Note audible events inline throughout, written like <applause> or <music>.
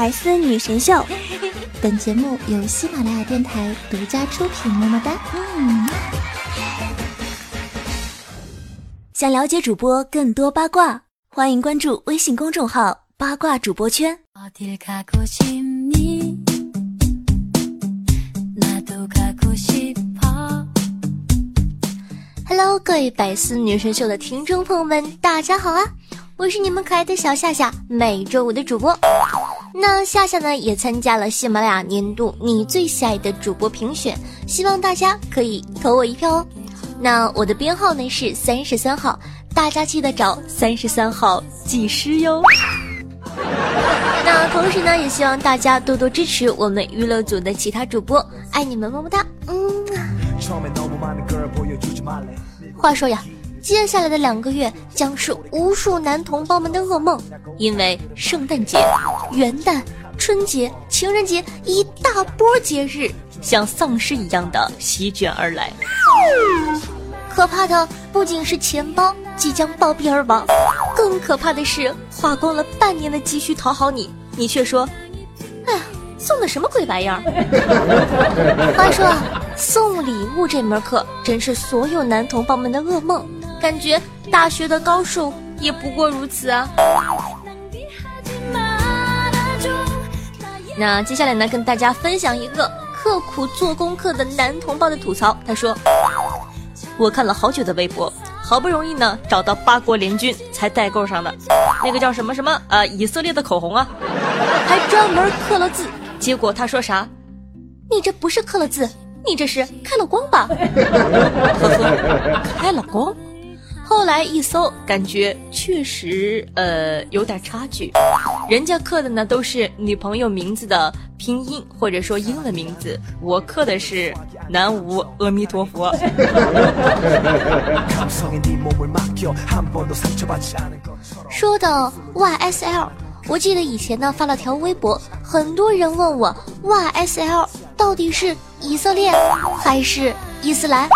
百思女神秀，本节目由喜马拉雅电台独家出品。么么哒。嗯。想了解主播更多八卦，欢迎关注微信公众号“八卦主播圈”。Hello，各位百思女神秀的听众朋友们，大家好啊！我是你们可爱的小夏夏，每周五的主播。那夏夏呢也参加了喜马拉雅年度你最喜爱的主播评选，希望大家可以投我一票哦。那我的编号呢是三十三号，大家记得找三十三号技师哟。<laughs> 那同时呢，也希望大家多多支持我们娱乐组的其他主播，爱你们么么哒。嗯。话说呀。接下来的两个月将是无数男同胞们的噩梦，因为圣诞节、元旦、春节、情人节一大波节日像丧尸一样的席卷而来。可怕的不仅是钱包即将暴毙而亡，更可怕的是花光了半年的积蓄讨好你，你却说：“哎呀，送的什么鬼玩意儿？” <laughs> 话说啊，送礼物这门课真是所有男同胞们的噩梦。感觉大学的高数也不过如此啊。那接下来呢，跟大家分享一个刻苦做功课的男同胞的吐槽。他说：“我看了好久的微博，好不容易呢找到八国联军才代购上的，那个叫什么什么呃以色列的口红啊，还专门刻了字。结果他说啥？你这不是刻了字，你这是开了光吧？<laughs> 呵呵，开了光。”后来一搜，感觉确实呃有点差距。人家刻的呢都是女朋友名字的拼音或者说英文名字，我刻的是南无阿弥陀佛。<laughs> 说到 YSL，我记得以前呢发了条微博，很多人问我 YSL 到底是以色列还是伊斯兰？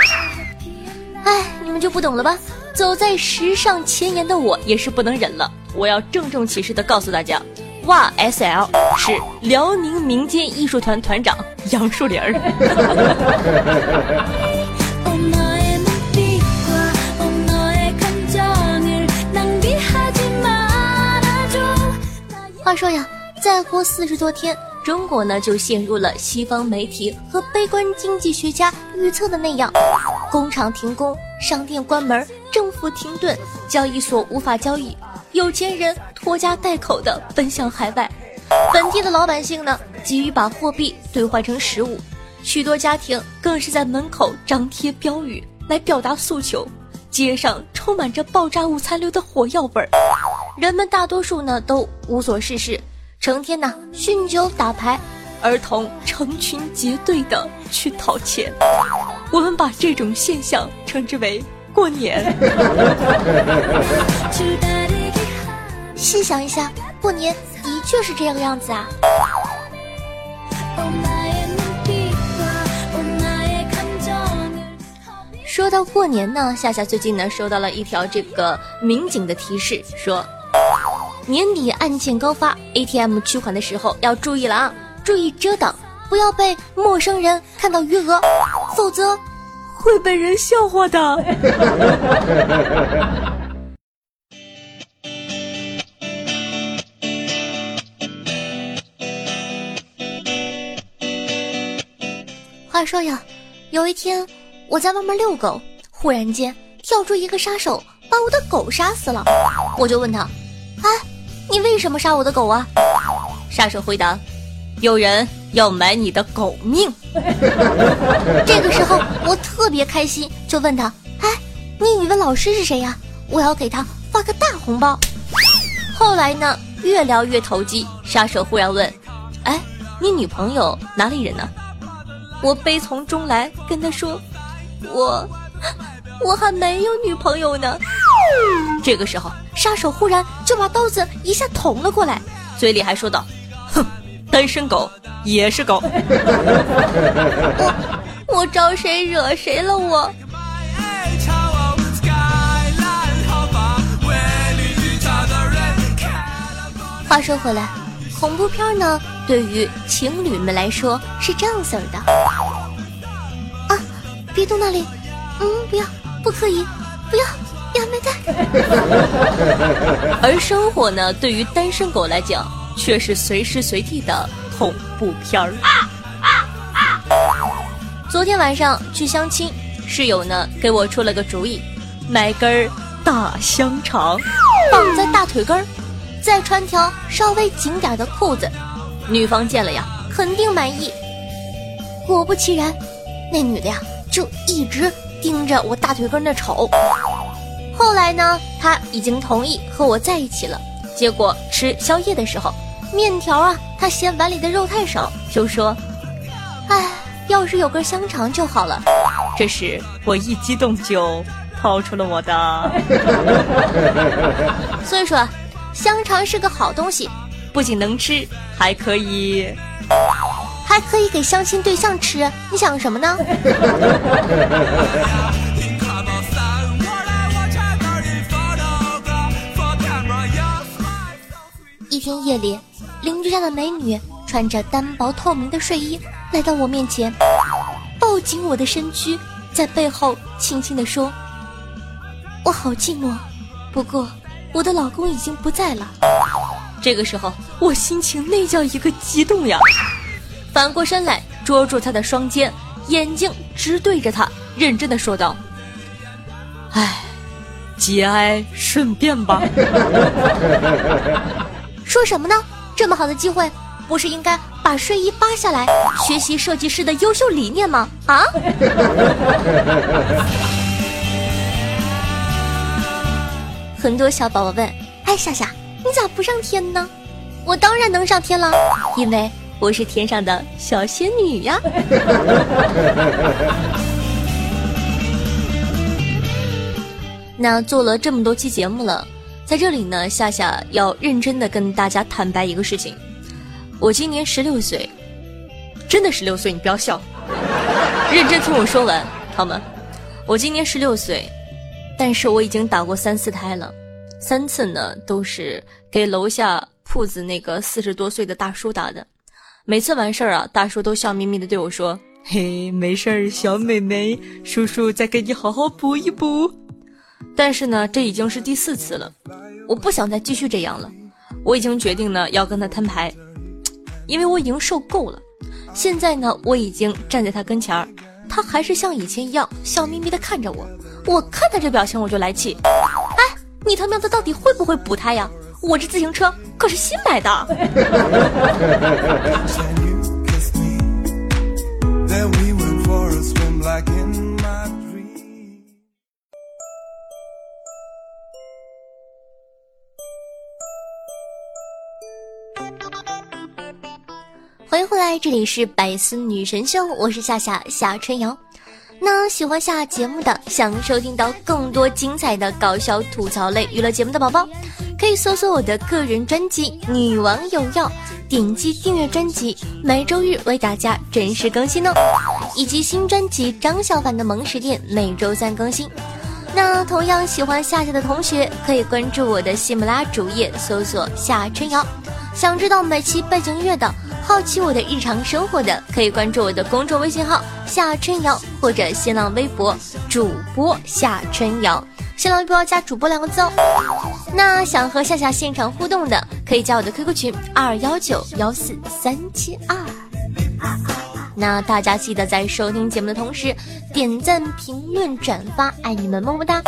哎，你们就不懂了吧？走在时尚前沿的我也是不能忍了，我要郑重其事的告诉大家，YSL 是辽宁民间艺术团团长杨树林儿。<laughs> 话说呀，再过四十多天，中国呢就陷入了西方媒体和悲观经济学家预测的那样，工厂停工，商店关门。政府停顿，交易所无法交易，有钱人拖家带口的奔向海外，本地的老百姓呢急于把货币兑换成实物，许多家庭更是在门口张贴标语来表达诉求，街上充满着爆炸物残留的火药味儿，人们大多数呢都无所事事，成天呢酗酒打牌，儿童成群结队的去讨钱，我们把这种现象称之为。过年，<laughs> 细想一下，过年的确是这个样子啊。说到过年呢，夏夏最近呢收到了一条这个民警的提示，说年底案件高发，ATM 取款的时候要注意了啊，注意遮挡，不要被陌生人看到余额，否则。会被人笑话的。话说呀，有一天我在外面遛狗，忽然间跳出一个杀手，把我的狗杀死了。我就问他：“哎，你为什么杀我的狗啊？”杀手回答：“有人。”要买你的狗命！<laughs> 这个时候我特别开心，就问他：“哎，你语文老师是谁呀？我要给他发个大红包。”后来呢，越聊越投机，杀手忽然问：“哎，你女朋友哪里人呢？”我悲从中来跟他说：“我，<laughs> 我还没有女朋友呢。”这个时候，杀手忽然就把刀子一下捅了过来，嘴里还说道：“，单身狗。”也是狗，我 <laughs> 我招谁惹谁了我？话说回来，恐怖片呢，对于情侣们来说是这样式儿的。啊，别动那里，嗯，不要，不可以，不要，呀，没带。<laughs> 而生活呢，对于单身狗来讲，却是随时随地的恐怖片儿。昨天晚上去相亲，室友呢给我出了个主意，买根大香肠，绑在大腿根儿。再穿条稍微紧点的裤子，女方见了呀，肯定满意。果不其然，那女的呀就一直盯着我大腿根那瞅。后来呢，她已经同意和我在一起了。结果吃宵夜的时候，面条啊，他嫌碗里的肉太少，就说：“哎，要是有根香肠就好了。<laughs> ”这时我一激动就掏出了我的。<laughs> 所以说。香肠是个好东西，不仅能吃，还可以，<laughs> 还可以给相亲对象吃。你想什么呢？天夜里，邻居家的美女穿着单薄透明的睡衣来到我面前，抱紧我的身躯，在背后轻轻地说：“我好寂寞，不过。”我的老公已经不在了。这个时候，我心情那叫一个激动呀！反过身来，捉住他的双肩，眼睛直对着他，认真的说道：“哎，节哀顺变吧。” <laughs> 说什么呢？这么好的机会，不是应该把睡衣扒下来，学习设计师的优秀理念吗？啊？<laughs> 很多小宝宝问：“哎，夏夏，你咋不上天呢？”我当然能上天了，因为我是天上的小仙女呀。<laughs> 那做了这么多期节目了，在这里呢，夏夏要认真的跟大家坦白一个事情：我今年十六岁，真的十六岁，你不要笑，<laughs> 认真听我说完，好吗？我今年十六岁。但是我已经打过三次胎了，三次呢都是给楼下铺子那个四十多岁的大叔打的。每次完事儿啊，大叔都笑眯眯的对我说：“嘿，没事儿，小美眉，叔叔再给你好好补一补。”但是呢，这已经是第四次了，我不想再继续这样了。我已经决定呢要跟他摊牌，因为我已经受够了。现在呢，我已经站在他跟前儿，他还是像以前一样笑眯眯的看着我。我看他这表情我就来气，哎，你他喵的到底会不会补胎呀？我这自行车可是新买的。这里是百思女神秀，我是夏夏夏春瑶。那喜欢下节目的，想收听到更多精彩的搞笑吐槽类娱乐节目的宝宝，可以搜索我的个人专辑《女王有药》，点击订阅专辑，每周日为大家准时更新哦。以及新专辑张小凡的萌食店每周三更新。那同样喜欢夏夏的同学，可以关注我的喜马拉主页，搜索夏春瑶。想知道每期背景音乐的？好奇我的日常生活的，可以关注我的公众微信号夏春瑶，或者新浪微博主播夏春瑶，新浪微博要加主播两个字哦。那想和夏夏现场互动的，可以加我的 QQ 群二幺九幺四三七二。那大家记得在收听节目的同时，点赞、评论、转发，爱你们么么哒！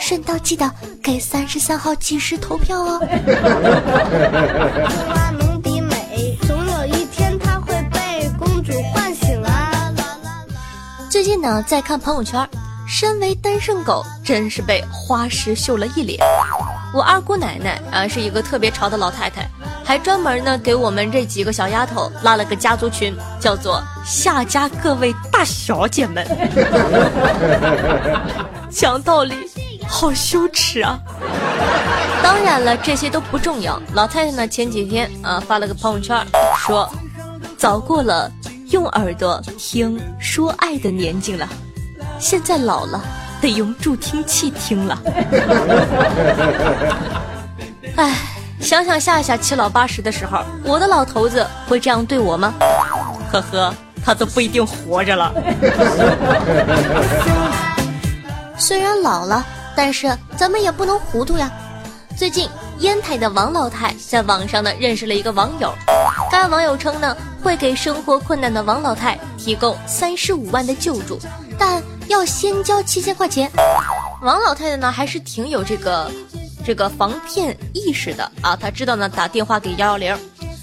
顺道记得给三十三号技师投票哦。名迪美，总有一天她会被公主唤醒啊最近呢，在看朋友圈，身为单身狗，真是被花石秀了一脸。我二姑奶奶啊，是一个特别潮的老太太，还专门呢给我们这几个小丫头拉了个家族群，叫做“夏家各位大小姐们”。<laughs> 讲道理，好羞耻啊！当然了，这些都不重要。老太太呢，前几天啊发了个朋友圈，说早过了。用耳朵听说爱的年纪了，现在老了，得用助听器听了。<laughs> 哎，想想夏夏七老八十的时候，我的老头子会这样对我吗？呵呵，他都不一定活着了。<laughs> 虽然老了，但是咱们也不能糊涂呀。最近，烟台的王老太在网上呢认识了一个网友，该网友称呢会给生活困难的王老太提供三十五万的救助，但要先交七千块钱。王老太太呢还是挺有这个这个防骗意识的啊，他知道呢打电话给幺幺零，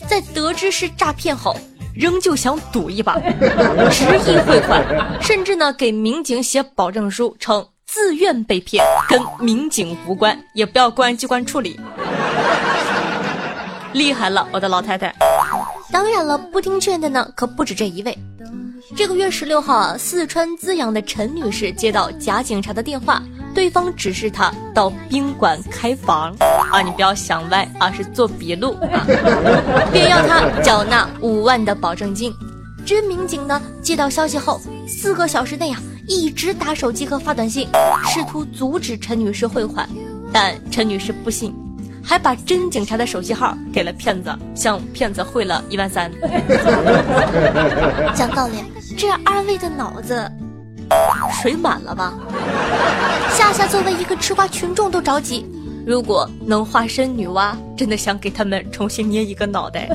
在得知是诈骗后，仍旧想赌一把，<laughs> 执意汇款，甚至呢给民警写保证书称。自愿被骗，跟民警无关，也不要公安机关处理。厉害了，我的老太太！当然了，不听劝的呢，可不止这一位。这个月十六号啊，四川资阳的陈女士接到假警察的电话，对方指示她到宾馆开房啊，你不要想歪啊，是做笔录啊，<laughs> 并要她缴纳五万的保证金。真民警呢接到消息后，四个小时内啊。一直打手机和发短信，试图阻止陈女士汇款，但陈女士不信，还把真警察的手机号给了骗子，向骗子汇了一万三。讲道理，这二位的脑子水满了吧？夏夏作为一个吃瓜群众都着急，如果能化身女娲，真的想给他们重新捏一个脑袋。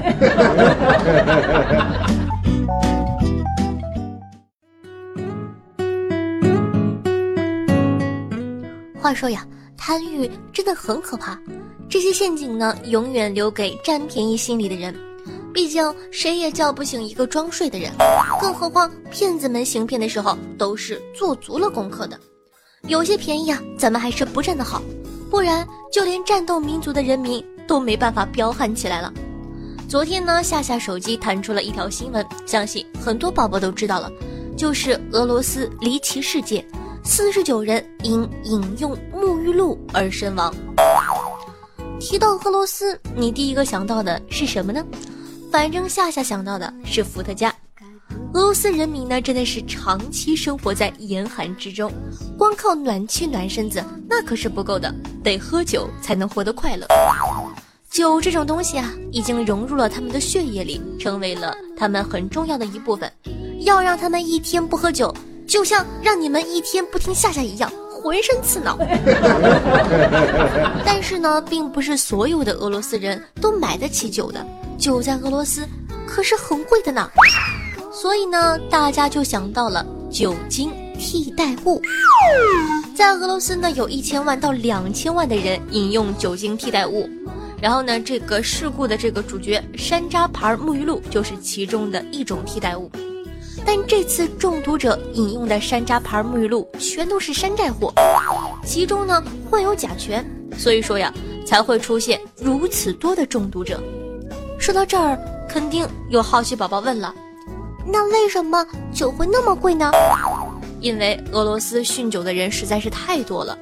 话说呀，贪欲真的很可怕。这些陷阱呢，永远留给占便宜心理的人。毕竟谁也叫不醒一个装睡的人。更何况骗子们行骗的时候都是做足了功课的。有些便宜啊，咱们还是不占的好，不然就连战斗民族的人民都没办法彪悍起来了。昨天呢，夏夏手机弹出了一条新闻，相信很多宝宝都知道了，就是俄罗斯离奇事件。四十九人因饮用沐浴露而身亡。提到俄罗斯，你第一个想到的是什么呢？反正夏夏想到的是伏特加。俄罗斯人民呢，真的是长期生活在严寒之中，光靠暖气暖身子那可是不够的，得喝酒才能活得快乐。酒这种东西啊，已经融入了他们的血液里，成为了他们很重要的一部分。要让他们一天不喝酒。就像让你们一天不听夏夏一样，浑身刺挠。<laughs> 但是呢，并不是所有的俄罗斯人都买得起酒的，酒在俄罗斯可是很贵的呢。所以呢，大家就想到了酒精替代物。在俄罗斯呢，有一千万到两千万的人饮用酒精替代物。然后呢，这个事故的这个主角山楂牌沐浴露就是其中的一种替代物。但这次中毒者饮用的山楂牌沐浴露全都是山寨货，其中呢混有甲醛，所以说呀才会出现如此多的中毒者。说到这儿，肯定有好奇宝宝问了：那为什么酒会那么贵呢？因为俄罗斯酗酒的人实在是太多了，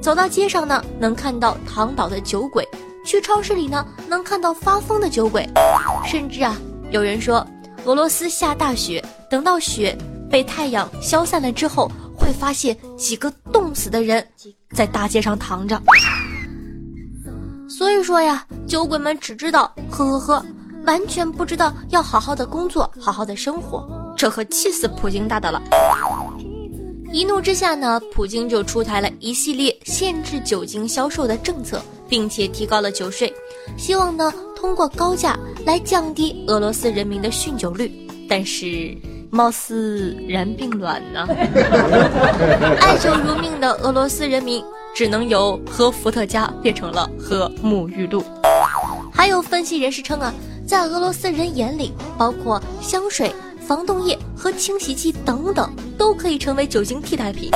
走到街上呢能看到躺倒的酒鬼，去超市里呢能看到发疯的酒鬼，甚至啊有人说俄罗斯下大雪。等到雪被太阳消散了之后，会发现几个冻死的人在大街上躺着。所以说呀，酒鬼们只知道喝喝喝，完全不知道要好好的工作，好好的生活，这可气死普京大大了。一怒之下呢，普京就出台了一系列限制酒精销售的政策，并且提高了酒税，希望呢通过高价来降低俄罗斯人民的酗酒率，但是。貌似然并卵呢。<laughs> 爱酒如命的俄罗斯人民只能由喝伏特加变成了喝沐浴露。还有分析人士称啊，在俄罗斯人眼里，包括香水、防冻液和清洗剂等等，都可以成为酒精替代品。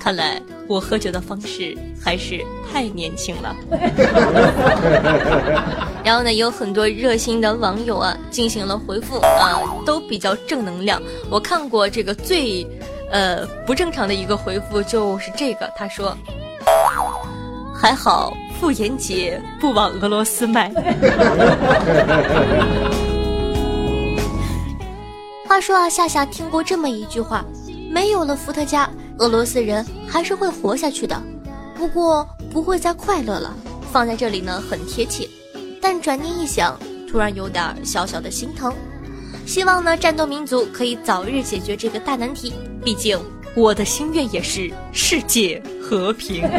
看来。我喝酒的方式还是太年轻了。<laughs> 然后呢，有很多热心的网友啊进行了回复啊，都比较正能量。我看过这个最，呃不正常的一个回复就是这个，他说：“还好妇炎洁不往俄罗斯卖。”话说啊，夏夏听过这么一句话：没有了伏特加。俄罗斯人还是会活下去的，不过不会再快乐了。放在这里呢，很贴切。但转念一想，突然有点小小的心疼。希望呢，战斗民族可以早日解决这个大难题。毕竟我的心愿也是世界和平。<laughs>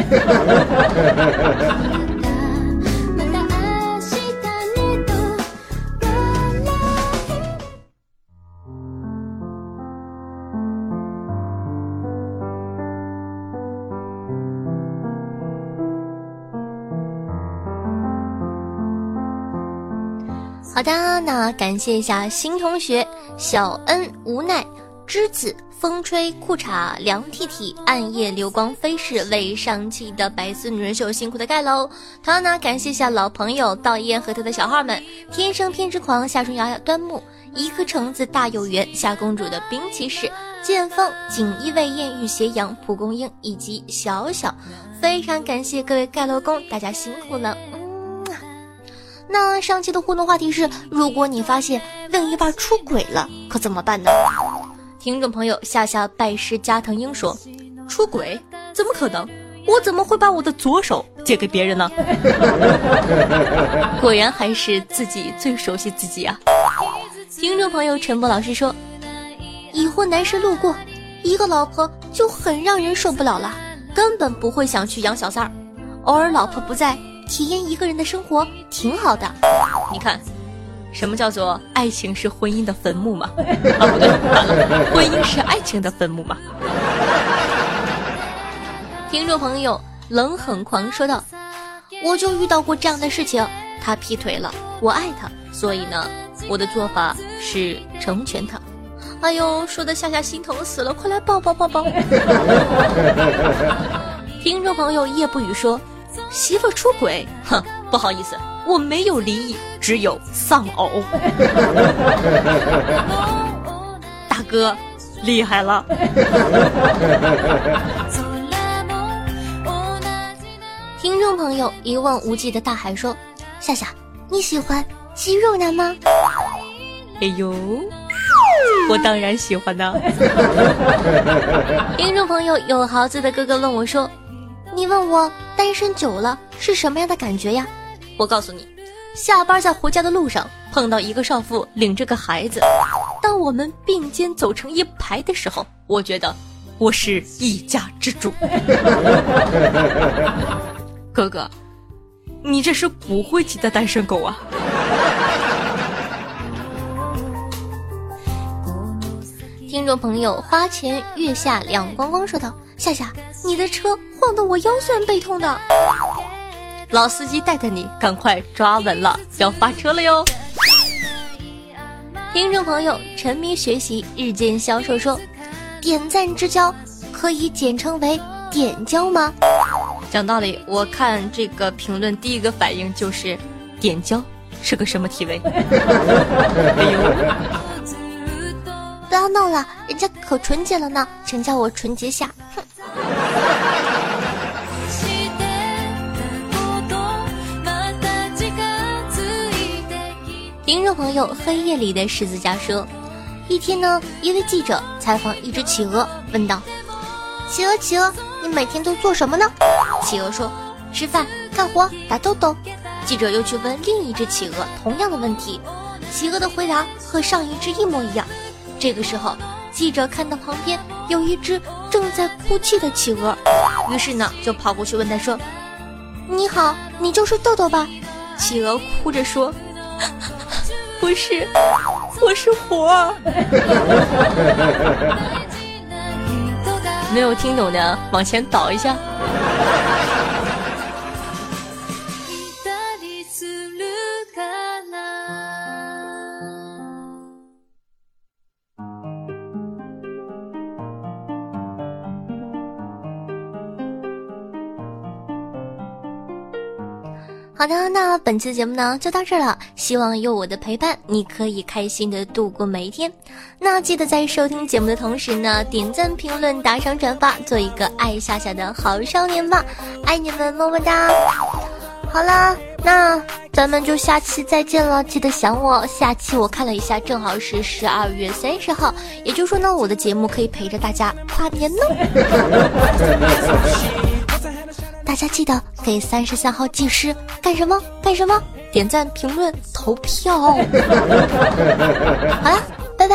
好的，那感谢一下新同学小恩无奈之子风吹裤衩凉涕涕暗夜流光飞逝为上期的白丝女人秀辛苦的盖楼。同样呢，感谢一下老朋友道烟和他的小号们：天生偏执狂夏春瑶端木一颗橙子大有缘夏公主的冰骑士剑锋锦衣卫艳遇斜阳蒲公英以及小小。非常感谢各位盖楼工，大家辛苦了。那上期的互动话题是：如果你发现另一半出轨了，可怎么办呢？听众朋友夏夏拜师加藤鹰说：“出轨怎么可能？我怎么会把我的左手借给别人呢？” <laughs> 果然还是自己最熟悉自己啊！听众朋友陈博老师说：“已婚男士路过，一个老婆就很让人受不了了，根本不会想去养小三儿，偶尔老婆不在。”体验一个人的生活挺好的，你看，什么叫做爱情是婚姻的坟墓吗？<laughs> 啊，不对，完了，婚姻是爱情的坟墓吗？听众朋友冷很狂说道：“我就遇到过这样的事情，他劈腿了，我爱他，所以呢，我的做法是成全他。”哎呦，说的夏夏心疼死了，快来抱抱抱抱！<laughs> 听众朋友叶不语说。媳妇出轨，哼，不好意思，我没有离异，只有丧偶。<laughs> 大哥，厉害了！<laughs> 听众朋友一望无际的大海说：“夏夏，你喜欢肌肉男吗？”哎呦，我当然喜欢呢。<laughs> 听众朋友有豪子的哥哥问我说。你问我单身久了是什么样的感觉呀？我告诉你，下班在回家的路上碰到一个少妇领着个孩子，当我们并肩走成一排的时候，我觉得我是一家之主。<laughs> 哥哥，你这是不会骑的单身狗啊！听众朋友，花前月下两光光说道：“夏夏，你的车。”晃得我腰酸背痛的，老司机带带你，赶快抓稳了，要发车了哟！听众朋友，沉迷学习日渐消瘦说，点赞之交可以简称为点交吗？讲道理，我看这个评论第一个反应就是点交是个什么体位？<laughs> 哎呦！不要闹了，人家可纯洁了呢，请叫我纯洁下。哼。听众朋友，黑夜里的十字架说，一天呢，一位记者采访一只企鹅，问道：“企鹅，企鹅，你每天都做什么呢？”企鹅说：“吃饭、干活、打豆豆。”记者又去问另一只企鹅同样的问题，企鹅的回答和上一只一模一样。这个时候，记者看到旁边有一只正在哭泣的企鹅，于是呢，就跑过去问他说：“你好，你就是豆豆吧？”企鹅哭着说。<laughs> 不是，我是火。<laughs> 没有听懂的，往前倒一下。好的，那本期节目呢就到这儿了。希望有我的陪伴，你可以开心的度过每一天。那记得在收听节目的同时呢，点赞、评论、打赏、转发，做一个爱夏夏的好少年吧！爱你们，么么哒！好啦，那咱们就下期再见了，记得想我。下期我看了一下，正好是十二月三十号，也就是说呢，我的节目可以陪着大家跨年呢。<laughs> 大家记得给三十三号技师干什么？干什么？点赞、评论、投票。<laughs> 好了，拜拜。